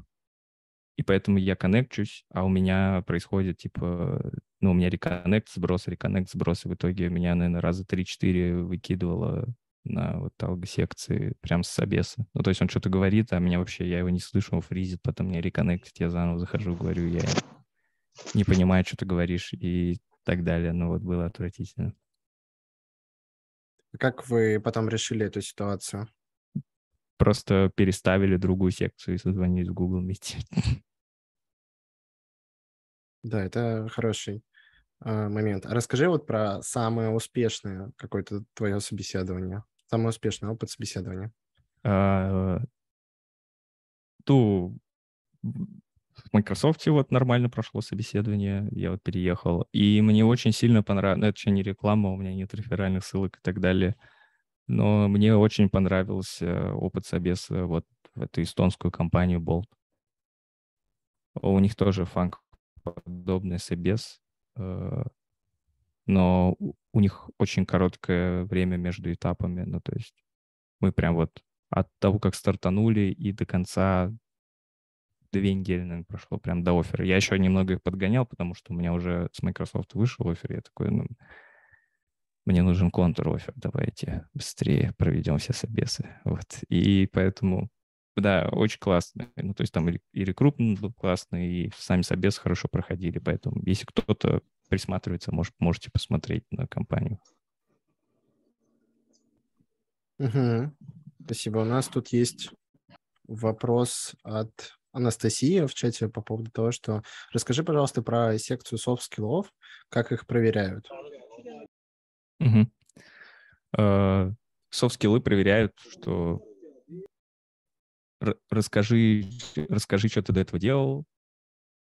и поэтому я коннекчусь, а у меня происходит, типа, ну, у меня реконнект, сброс, реконнект, сброс, и в итоге меня, наверное, раза 3-4 выкидывало на вот алго-секции прям с собеса. Ну, то есть он что-то говорит, а меня вообще, я его не слышу, он фризит, потом мне реконнектит, я заново захожу, говорю, я не понимаю, что ты говоришь, и так далее. Ну, вот было отвратительно. Как вы потом решили эту ситуацию? Просто переставили другую секцию и созвонились в Google Meet. Да, это хороший э, момент. А расскажи вот про самое успешное какое-то твое собеседование, самый успешный опыт собеседования. А, ту в Microsoft вот нормально прошло собеседование, я вот переехал, и мне очень сильно понравилось, ну, это еще не реклама, у меня нет реферальных ссылок и так далее, но мне очень понравился опыт собеса вот в эту эстонскую компанию Bolt. У них тоже фанк подобный собес, э, но у них очень короткое время между этапами. Ну, то есть мы прям вот от того, как стартанули и до конца две недели, наверное, прошло прям до оффера. Я еще немного их подгонял, потому что у меня уже с Microsoft вышел офер. Я такой, ну, мне нужен контр-офер, давайте быстрее проведем все собесы. Вот. И поэтому, да, очень классно. Ну, то есть там и рекрутмент был классный, и сами собесы хорошо проходили. Поэтому, если кто-то присматривается, может, можете посмотреть на компанию. Угу. Спасибо. У нас тут есть вопрос от Анастасии в чате по поводу того, что расскажи, пожалуйста, про секцию софт-скиллов, как их проверяют. Угу. Софт-скиллы проверяют, что расскажи, расскажи, что ты до этого делал,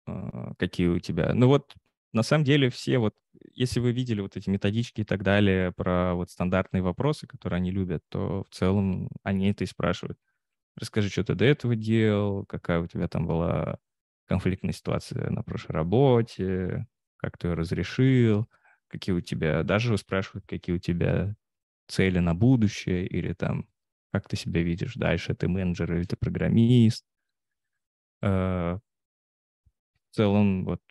а, какие у тебя. Ну вот, на самом деле, все вот, если вы видели вот эти методички и так далее про вот стандартные вопросы, которые они любят, то в целом они это и спрашивают. Расскажи, что ты до этого делал, какая у тебя там была конфликтная ситуация на прошлой работе, как ты ее разрешил, какие у тебя, даже спрашивают, какие у тебя цели на будущее, или там, как ты себя видишь дальше, ты менеджер или ты программист. Э, в целом, вот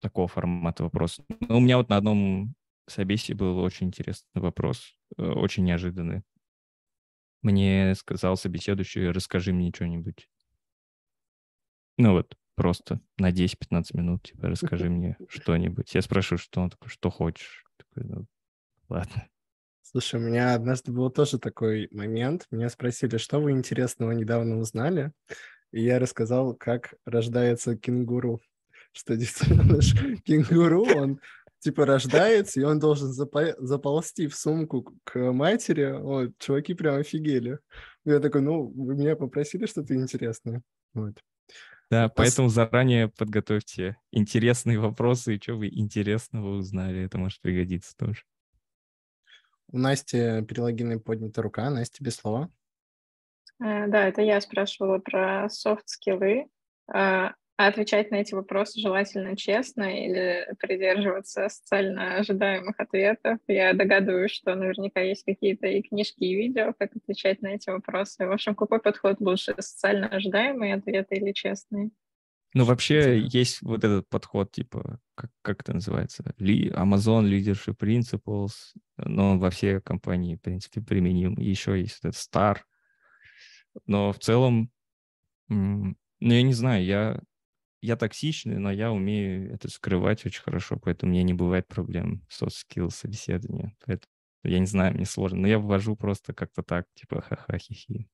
такого формата вопрос. Но у меня вот на одном собесе был очень интересный вопрос, э, очень неожиданный. Мне сказал собеседующий, расскажи мне что-нибудь. Ну вот, просто на 10-15 минут, типа, расскажи мне что-нибудь. Я спрашиваю, что он такой, что хочешь. Такой, ну, ладно. Слушай, у меня однажды был тоже такой момент. Меня спросили, что вы интересного недавно узнали? И я рассказал, как рождается кенгуру. Что действительно наш кенгуру, он типа рождается, и он должен запо- заползти в сумку к матери. Вот, чуваки прям офигели. Я такой, ну, вы меня попросили что-то интересное. Вот. Да, поэтому заранее подготовьте интересные вопросы, и что вы интересного узнали. Это может пригодиться тоже. У Насти перелогинной поднята рука. Настя, без слова. Э, да, это я спрашивала про софт-скиллы. А отвечать на эти вопросы желательно честно или придерживаться социально ожидаемых ответов. Я догадываюсь, что наверняка есть какие-то и книжки, и видео, как отвечать на эти вопросы. В общем, какой подход лучше, социально ожидаемые ответы или честные? Ну, вообще есть вот этот подход, типа, как, как это называется? Ли, Amazon Leadership Principles, но он во все компании, в принципе, применим. еще есть этот Star. Но в целом, ну, я не знаю, я я токсичный, но я умею это скрывать очень хорошо, поэтому у меня не бывает проблем с soft skills собеседования. Поэтому я не знаю, мне сложно, но я ввожу просто как-то так, типа ха-ха, хи-хи.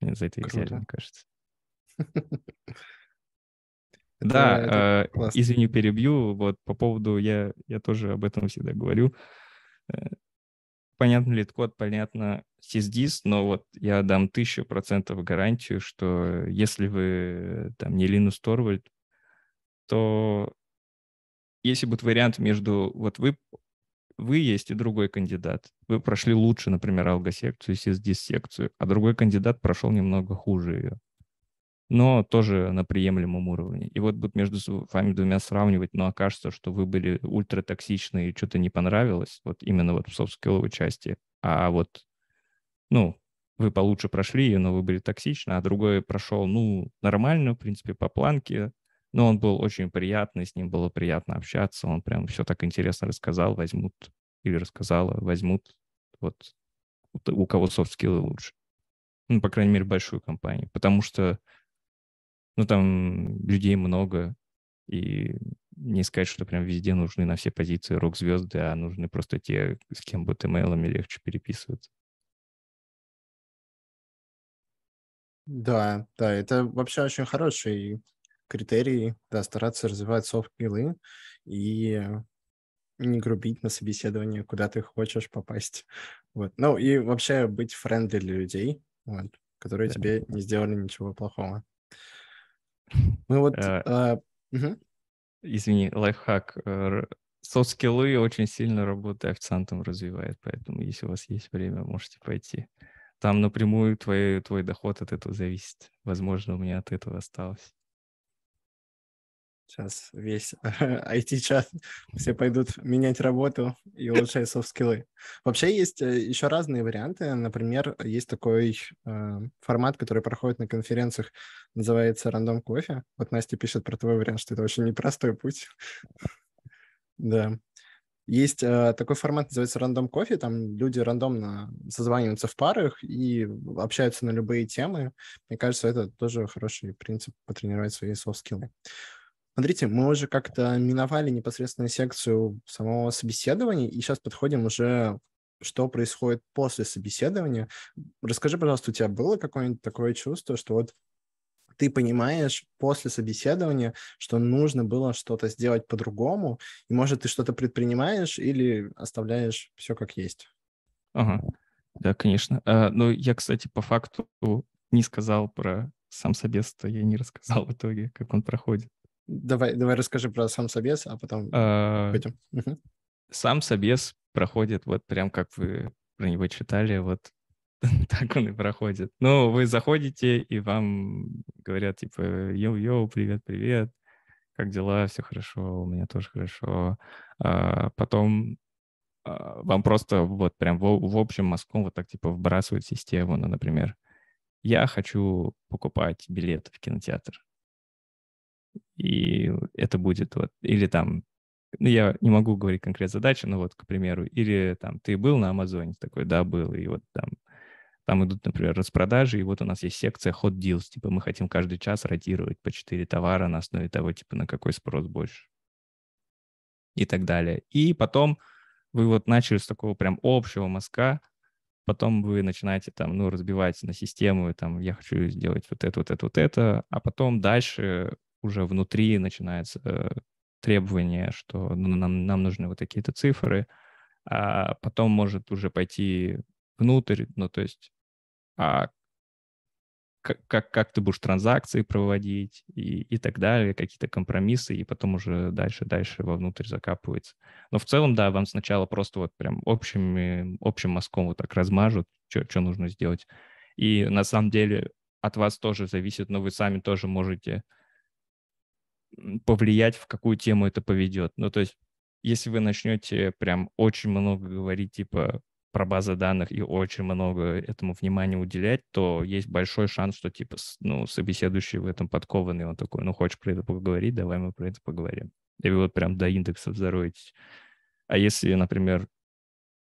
За это взяли, мне кажется. Да, э, извини, перебью. Вот по поводу, я, я тоже об этом всегда говорю. Понятно ли код, понятно SysDis, но вот я дам тысячу процентов гарантию, что если вы там не Linus Torvald, то если будет вариант между вот вы вы есть и другой кандидат. Вы прошли лучше, например, алгосекцию, SysDis-секцию, а другой кандидат прошел немного хуже ее но тоже на приемлемом уровне. И вот будет между вами двумя сравнивать, но окажется, что вы были ультратоксичны и что-то не понравилось, вот именно вот в софт-скилловой части, а вот, ну, вы получше прошли ее, но вы были токсичны, а другой прошел, ну, нормально, в принципе, по планке, но он был очень приятный, с ним было приятно общаться, он прям все так интересно рассказал, возьмут, или рассказала, возьмут, вот, у кого софт-скиллы лучше. Ну, по крайней мере, большую компанию. Потому что ну, там людей много, и не сказать, что прям везде нужны на все позиции рок-звезды, а нужны просто те, с кем будет имейлами легче переписываться. Да, да, это вообще очень хороший критерий, да, стараться развивать софт-скиллы и не грубить на собеседовании, куда ты хочешь попасть. Вот. Ну и вообще быть friendly для людей, вот, которые да. тебе не сделали ничего плохого. Мы вот... Э, угу. Извини, лайфхак. Э, софт-скиллы очень сильно работа официантом развивает, поэтому если у вас есть время, можете пойти. Там напрямую твой, твой доход от этого зависит. Возможно, у меня от этого осталось. Сейчас весь IT-чат, все пойдут менять работу и улучшать софт-скиллы. Вообще есть э, еще разные варианты. Например, есть такой э, формат, который проходит на конференциях, называется рандом кофе. Вот Настя пишет про твой вариант, что это очень непростой путь. Да. Есть э, такой формат, называется рандом кофе, там люди рандомно созваниваются в парах и общаются на любые темы. Мне кажется, это тоже хороший принцип потренировать свои софт-скиллы. Смотрите, мы уже как-то миновали непосредственно секцию самого собеседования, и сейчас подходим уже что происходит после собеседования. Расскажи, пожалуйста, у тебя было какое-нибудь такое чувство, что вот ты понимаешь после собеседования, что нужно было что-то сделать по-другому, и, может, ты что-то предпринимаешь или оставляешь все как есть? Ага, да, конечно. А, ну, я, кстати, по факту не сказал про сам собес, я не рассказал в итоге, как он проходит. Давай, давай расскажи про сам собес, а потом а, пойдем. Сам собес проходит вот прям как вы про него читали, вот так он и проходит. Ну, вы заходите, и вам говорят, типа, йоу-йоу, привет-привет, как дела, все хорошо, у меня тоже хорошо. А потом а, вам просто вот прям в, в общем мазком вот так типа вбрасывают систему, ну, например, я хочу покупать билет в кинотеатр. И это будет вот, или там, ну, я не могу говорить конкретно задачу, но вот, к примеру, или там, ты был на Амазоне, такой, да, был, и вот там там идут, например, распродажи, и вот у нас есть секция hot deals, типа мы хотим каждый час ротировать по 4 товара на основе того, типа на какой спрос больше. И так далее. И потом вы вот начали с такого прям общего мазка, потом вы начинаете там, ну, разбивать на систему, там, я хочу сделать вот это, вот это, вот это, а потом дальше уже внутри начинается э, требование, что нам, нам нужны вот такие-то цифры, а потом может уже пойти внутрь, ну, то есть а как, как, как ты будешь транзакции проводить и, и так далее, какие-то компромиссы, и потом уже дальше, дальше вовнутрь закапывается. Но в целом, да, вам сначала просто вот прям общим, общим мазком вот так размажут, что нужно сделать. И на самом деле от вас тоже зависит, но вы сами тоже можете повлиять, в какую тему это поведет. Ну, то есть, если вы начнете прям очень много говорить, типа, про базы данных и очень много этому внимания уделять, то есть большой шанс, что типа ну, собеседующий в этом подкованный, он такой, ну, хочешь про это поговорить, давай мы про это поговорим. И вы вот прям до индексов зароетесь. А если, например,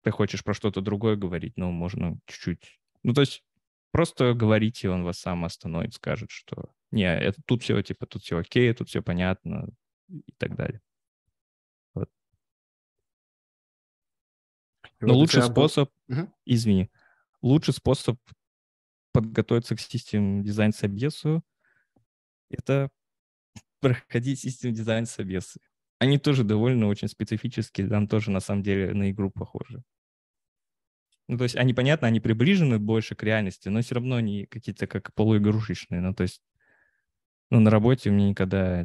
ты хочешь про что-то другое говорить, ну, можно чуть-чуть... Ну, то есть просто говорите, он вас сам остановит, скажет, что не, это тут все, типа, тут все окей, тут все понятно и так далее. Но вот лучший способ, был... извини, лучший способ подготовиться к систем дизайн собесу это проходить систем дизайн собесы. Они тоже довольно очень специфические, там тоже на самом деле на игру похожи. Ну, то есть они, понятно, они приближены больше к реальности, но все равно они какие-то как полуигрушечные. Ну, то есть, ну, на работе у меня никогда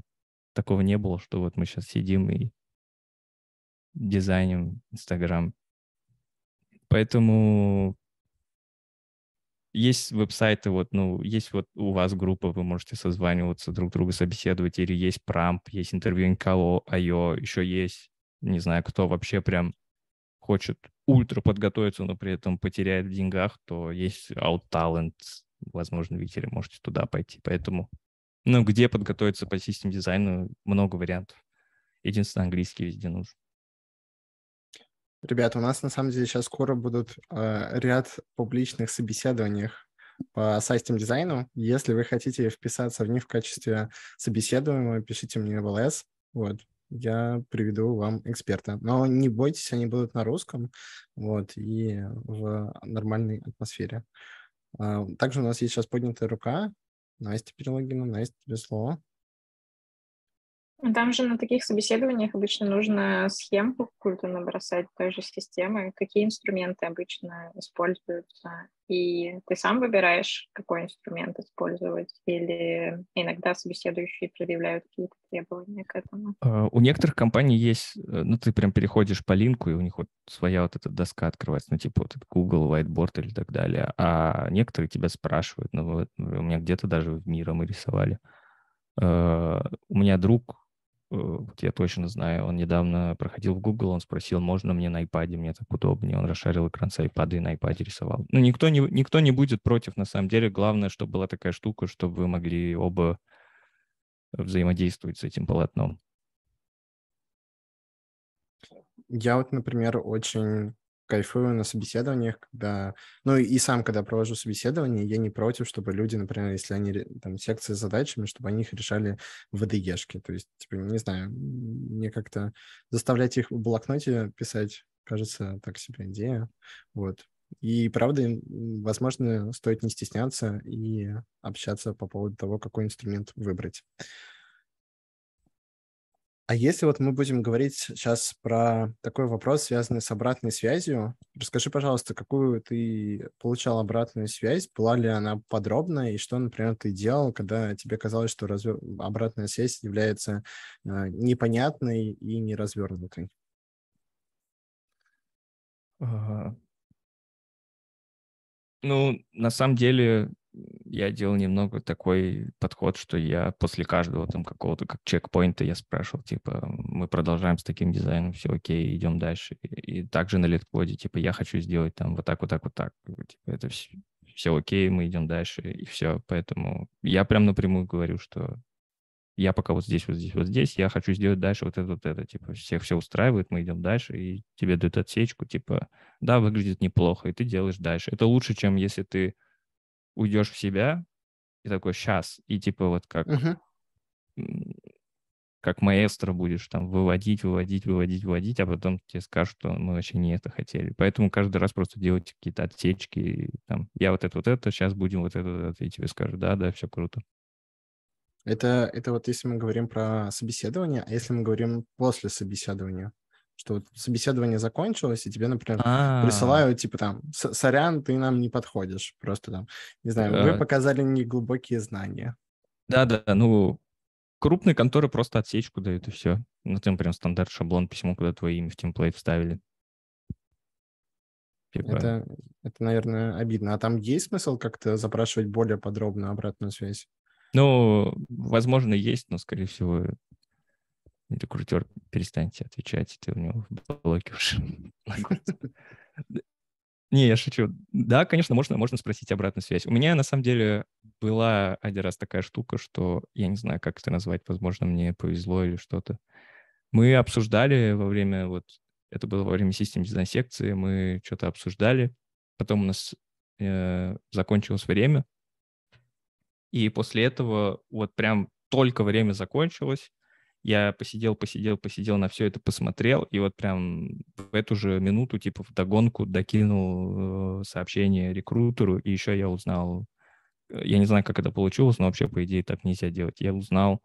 такого не было, что вот мы сейчас сидим и дизайним Инстаграм Поэтому есть веб-сайты, вот, ну, есть вот у вас группа, вы можете созваниваться, друг друга собеседовать, или есть Прамп, есть интервью Инкало, Айо, еще есть, не знаю, кто вообще прям хочет ультра подготовиться, но при этом потеряет в деньгах, то есть Out Talent, возможно, видите, можете туда пойти. Поэтому, ну, где подготовиться по систем дизайну, много вариантов. Единственное, английский везде нужен. Ребята, у нас на самом деле сейчас скоро будут э, ряд публичных собеседований по сайтам дизайну. Если вы хотите вписаться в них в качестве собеседуемого, пишите мне в ЛС. Вот, я приведу вам эксперта. Но не бойтесь, они будут на русском, вот, и в нормальной атмосфере. А, также у нас есть сейчас поднятая рука. 17 предлоги на 17 без. Там же на таких собеседованиях обычно нужно схемку какую-то набросать той же системы, какие инструменты обычно используются. И ты сам выбираешь, какой инструмент использовать, или иногда собеседующие предъявляют какие-то требования к этому. А, у некоторых компаний есть, э, ну, ты прям переходишь по линку, и у них вот своя вот эта доска открывается, ну, типа вот Google, Whiteboard или так далее. А некоторые тебя спрашивают, ну, вот у меня где-то даже в мира мы рисовали. Uh, у меня друг вот я точно знаю, он недавно проходил в Google, он спросил, можно мне на iPad, мне так удобнее. Он расшарил экран с iPad и на iPad рисовал. Ну, никто не, никто не будет против, на самом деле. Главное, чтобы была такая штука, чтобы вы могли оба взаимодействовать с этим полотном. Я вот, например, очень кайфую на собеседованиях, когда... Ну и сам, когда провожу собеседование, я не против, чтобы люди, например, если они там секции с задачами, чтобы они их решали в ВДЕшке. То есть, типа, не знаю, мне как-то заставлять их в блокноте писать, кажется, так себе идея. Вот. И правда, возможно, стоит не стесняться и общаться по поводу того, какой инструмент выбрать. А если вот мы будем говорить сейчас про такой вопрос, связанный с обратной связью, расскажи, пожалуйста, какую ты получал обратную связь, была ли она подробная, и что, например, ты делал, когда тебе казалось, что разве... обратная связь является э, непонятной и неразвернутой? Ну, на самом деле, я делал немного такой подход, что я после каждого там какого-то как чекпоинта я спрашивал, типа, мы продолжаем с таким дизайном, все окей, идем дальше. И, и также на литкоде, типа, я хочу сделать там вот так, вот так, вот так. Типа, это все, все окей, мы идем дальше, и все. Поэтому я прям напрямую говорю, что я пока вот здесь, вот здесь, вот здесь, я хочу сделать дальше вот это, вот это. Типа, всех все устраивает, мы идем дальше, и тебе дают отсечку, типа, да, выглядит неплохо, и ты делаешь дальше. Это лучше, чем если ты уйдешь в себя и такой сейчас и типа вот как uh-huh. как маэстро будешь там выводить, выводить, выводить, выводить, а потом тебе скажут, что мы вообще не это хотели. Поэтому каждый раз просто делать какие-то отсечки. Там, я вот это, вот это, сейчас будем вот это, вот это, и тебе скажут, да, да, все круто. Это, это вот если мы говорим про собеседование, а если мы говорим после собеседования? Что собеседование закончилось, и тебе, например, А-а-а. присылают, типа там, сорян, ты нам не подходишь. Просто там, не знаю, вы показали неглубокие знания. Да-да, ну, крупные конторы просто отсечку дают, и все. Ну, там прям стандарт, шаблон, письмо, куда твое имя в темплейт вставили. Типа... Это, это, наверное, обидно. А там есть смысл как-то запрашивать более подробную обратную связь? Ну, возможно, есть, но, скорее всего, рекрутер, перестаньте отвечать, ты у него в блоке уже Не, я шучу. Да, конечно, можно, можно спросить обратную связь. У меня, на самом деле, была один раз такая штука, что я не знаю, как это назвать, возможно, мне повезло или что-то. Мы обсуждали во время, вот, это было во время систем дизайн секции, мы что-то обсуждали, потом у нас э, закончилось время, и после этого вот прям только время закончилось, я посидел, посидел, посидел, на все это посмотрел, и вот прям в эту же минуту, типа, в догонку докинул э, сообщение рекрутеру, и еще я узнал, э, я не знаю, как это получилось, но вообще, по идее, так нельзя делать. Я узнал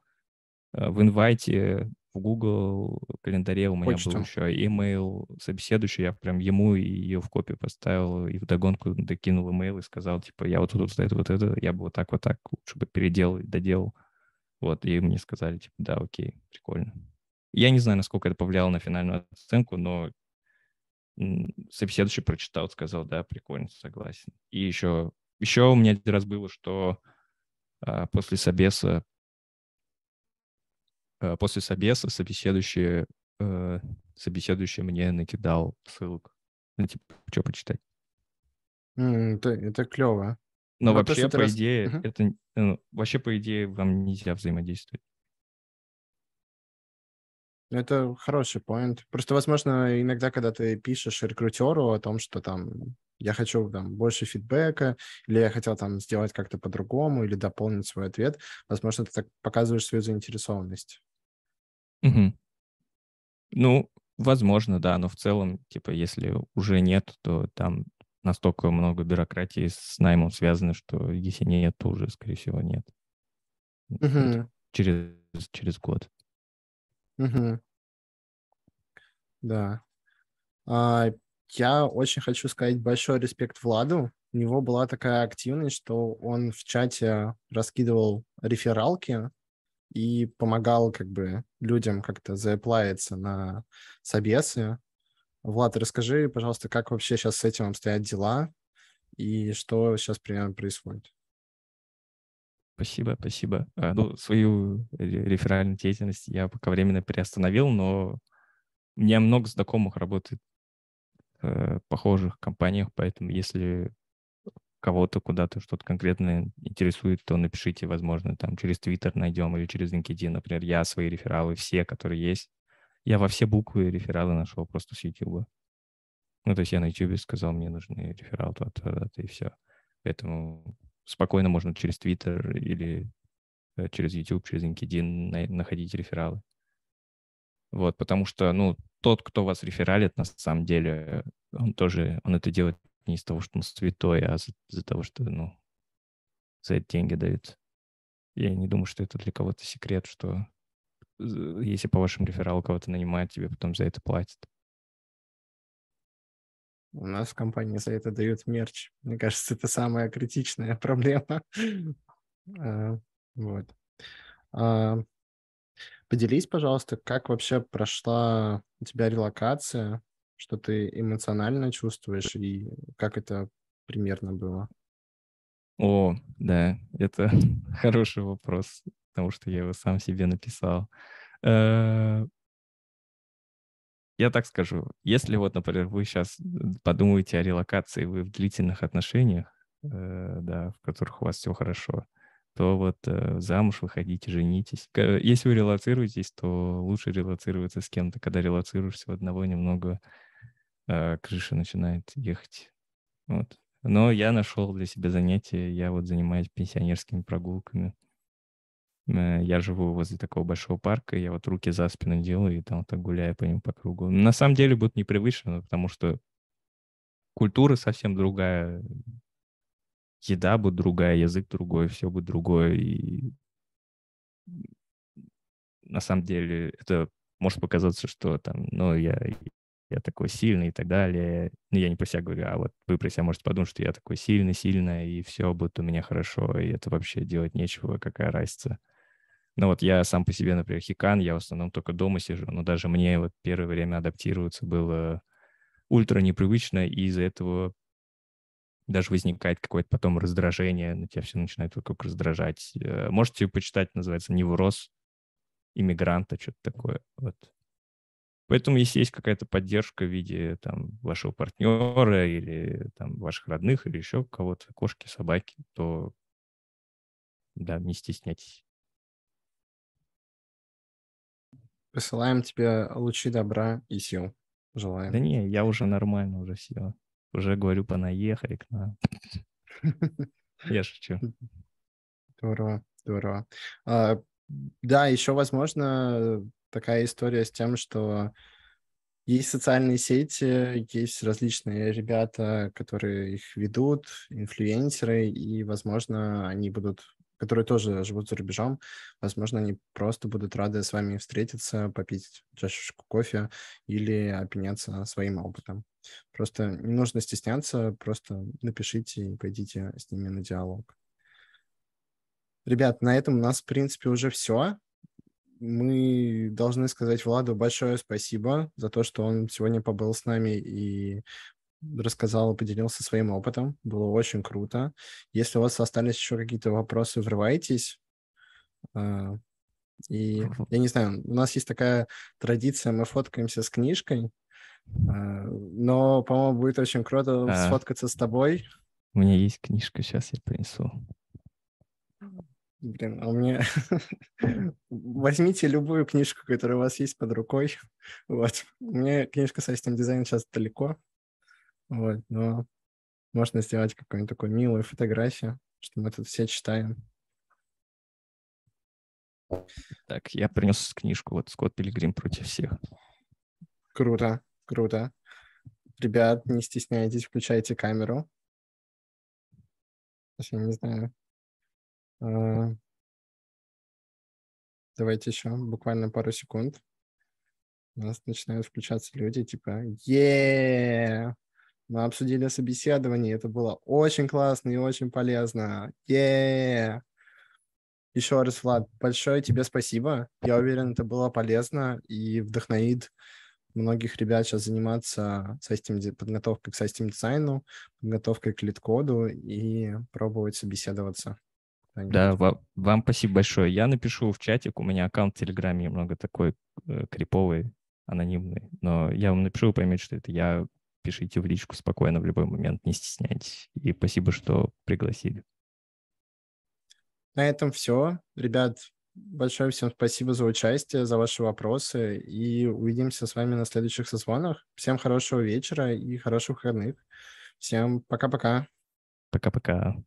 э, в инвайте в Google календаре у меня Почту. был еще email собеседующий, я прям ему ее в копию поставил, и в догонку докинул email и сказал, типа, я вот тут вот это, вот это, я бы вот так, вот так лучше бы переделал доделал. Вот, и мне сказали, типа, да, окей, прикольно. Я не знаю, насколько это повлияло на финальную оценку, но собеседующий прочитал, сказал, да, прикольно, согласен. И еще, еще у меня один раз было, что а, после собеса а, после собеса собеседующий, а, собеседующий мне накидал ссылок. Ну, типа, что почитать. Mm, это, это клево. Но ну, вообще, по раз... идее, uh-huh. это ну, вообще, по идее, вам нельзя взаимодействовать. Ну, это хороший поинт. Просто, возможно, иногда, когда ты пишешь рекрутеру о том, что там я хочу там больше фидбэка, или я хотел там сделать как-то по-другому, или дополнить свой ответ, возможно, ты так показываешь свою заинтересованность. Угу. Ну, возможно, да, но в целом, типа, если уже нет, то там настолько много бюрократии с наймом связано, что если нет, то уже, скорее всего, нет. Угу. Через, через год. Угу. Да. А, я очень хочу сказать большой респект Владу. У него была такая активность, что он в чате раскидывал рефералки и помогал как бы людям как-то заэплавиться на собесы. Влад, расскажи, пожалуйста, как вообще сейчас с этим обстоят дела и что сейчас примерно происходит? Спасибо, спасибо. А, ну, свою реферальную деятельность я пока временно приостановил, но у меня много знакомых работает в э, похожих компаниях, поэтому если кого-то куда-то что-то конкретно интересует, то напишите, возможно, там через Twitter найдем или через LinkedIn, например, я свои рефералы, все, которые есть, Я во все буквы рефералы нашел просто с YouTube. Ну, то есть я на YouTube сказал, мне нужны рефералы, то, то, то, и все. Поэтому спокойно можно через Twitter или э, через YouTube, через LinkedIn находить рефералы. Вот, потому что, ну, тот, кто вас рефералит, на самом деле, он тоже, он это делает не из того, что он святой, а из-за, из того, что, ну, за это деньги дают. Я не думаю, что это для кого-то секрет, что если по вашему рефералу кого-то нанимают, тебе потом за это платят. У нас в компании за это дают мерч. Мне кажется, это самая критичная проблема. А, вот. А, поделись, пожалуйста, как вообще прошла у тебя релокация, что ты эмоционально чувствуешь и как это примерно было? О, да, это хороший вопрос, потому что я его сам себе написал. Э, я так скажу, если вот, например, вы сейчас подумаете о релокации, вы в длительных отношениях, э, да, в которых у вас все хорошо, то вот э, замуж выходите, женитесь. Если вы релацируетесь, то лучше релацироваться с кем-то. Когда релацируешься в одного, немного крыша начинает ехать. Вот. Но я нашел для себя занятие, я вот занимаюсь пенсионерскими прогулками. Э, я живу возле такого большого парка, я вот руки за спину делаю и там так гуляю по нему по кругу. На самом деле будет непривычно, потому что культура совсем другая, еда будет другая, язык другой, все будет другое. И на самом деле это может показаться, что там, ну, я я такой сильный и так далее. Ну, я не про себя говорю, а вот вы про себя можете подумать, что я такой сильный, сильный, и все будет у меня хорошо, и это вообще делать нечего, какая разница. Ну вот я сам по себе, например, хикан, я в основном только дома сижу, но даже мне вот первое время адаптироваться было ультра непривычно, и из-за этого даже возникает какое-то потом раздражение, на тебя все начинает вокруг раздражать. Э, можете почитать, называется «Невроз иммигранта», что-то такое. Вот Поэтому, если есть какая-то поддержка в виде там, вашего партнера или там, ваших родных или еще кого-то, кошки, собаки, то да, не стесняйтесь. Посылаем тебе лучи добра и сил. Желаем. Да не, я уже нормально, уже все. Уже говорю, понаехали к нам. Я шучу. Здорово, здорово. А, да, еще, возможно, такая история с тем, что есть социальные сети, есть различные ребята, которые их ведут, инфлюенсеры, и, возможно, они будут, которые тоже живут за рубежом, возможно, они просто будут рады с вами встретиться, попить чашечку кофе или обменяться своим опытом. Просто не нужно стесняться, просто напишите и пойдите с ними на диалог. Ребят, на этом у нас, в принципе, уже все мы должны сказать Владу большое спасибо за то, что он сегодня побыл с нами и рассказал, поделился своим опытом. Было очень круто. Если у вас остались еще какие-то вопросы, врывайтесь. А, и я не знаю, у нас есть такая традиция, мы фоткаемся с книжкой, а, но, по-моему, будет очень круто а, сфоткаться с тобой. У меня есть книжка, сейчас я принесу. Блин, а у меня... Возьмите любую книжку, которая у вас есть под рукой. Вот. У меня книжка с систем дизайн сейчас далеко. Вот, но можно сделать какую-нибудь такую милую фотографию, что мы тут все читаем. Так, я принес книжку, вот «Скотт Пилигрим против всех». Круто, круто. Ребят, не стесняйтесь, включайте камеру. Я не знаю, а, давайте еще буквально пару секунд. У нас начинают включаться люди, типа, е мы обсудили собеседование, это было очень классно и очень полезно. е Еще раз, Влад, большое тебе спасибо. Я уверен, это было полезно и вдохновит многих ребят сейчас заниматься сайтим, подготовкой к сайтим дизайну, подготовкой к лид-коду и пробовать собеседоваться. Да, вам, вам спасибо большое. Я напишу в чатик, у меня аккаунт в Телеграме немного такой э, криповый, анонимный, но я вам напишу, вы поймете, что это я. Пишите в личку спокойно в любой момент, не стесняйтесь. И спасибо, что пригласили. На этом все. Ребят, большое всем спасибо за участие, за ваши вопросы, и увидимся с вами на следующих созвонах. Всем хорошего вечера и хороших выходных. Всем пока-пока. Пока-пока.